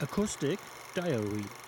Acoustic Diary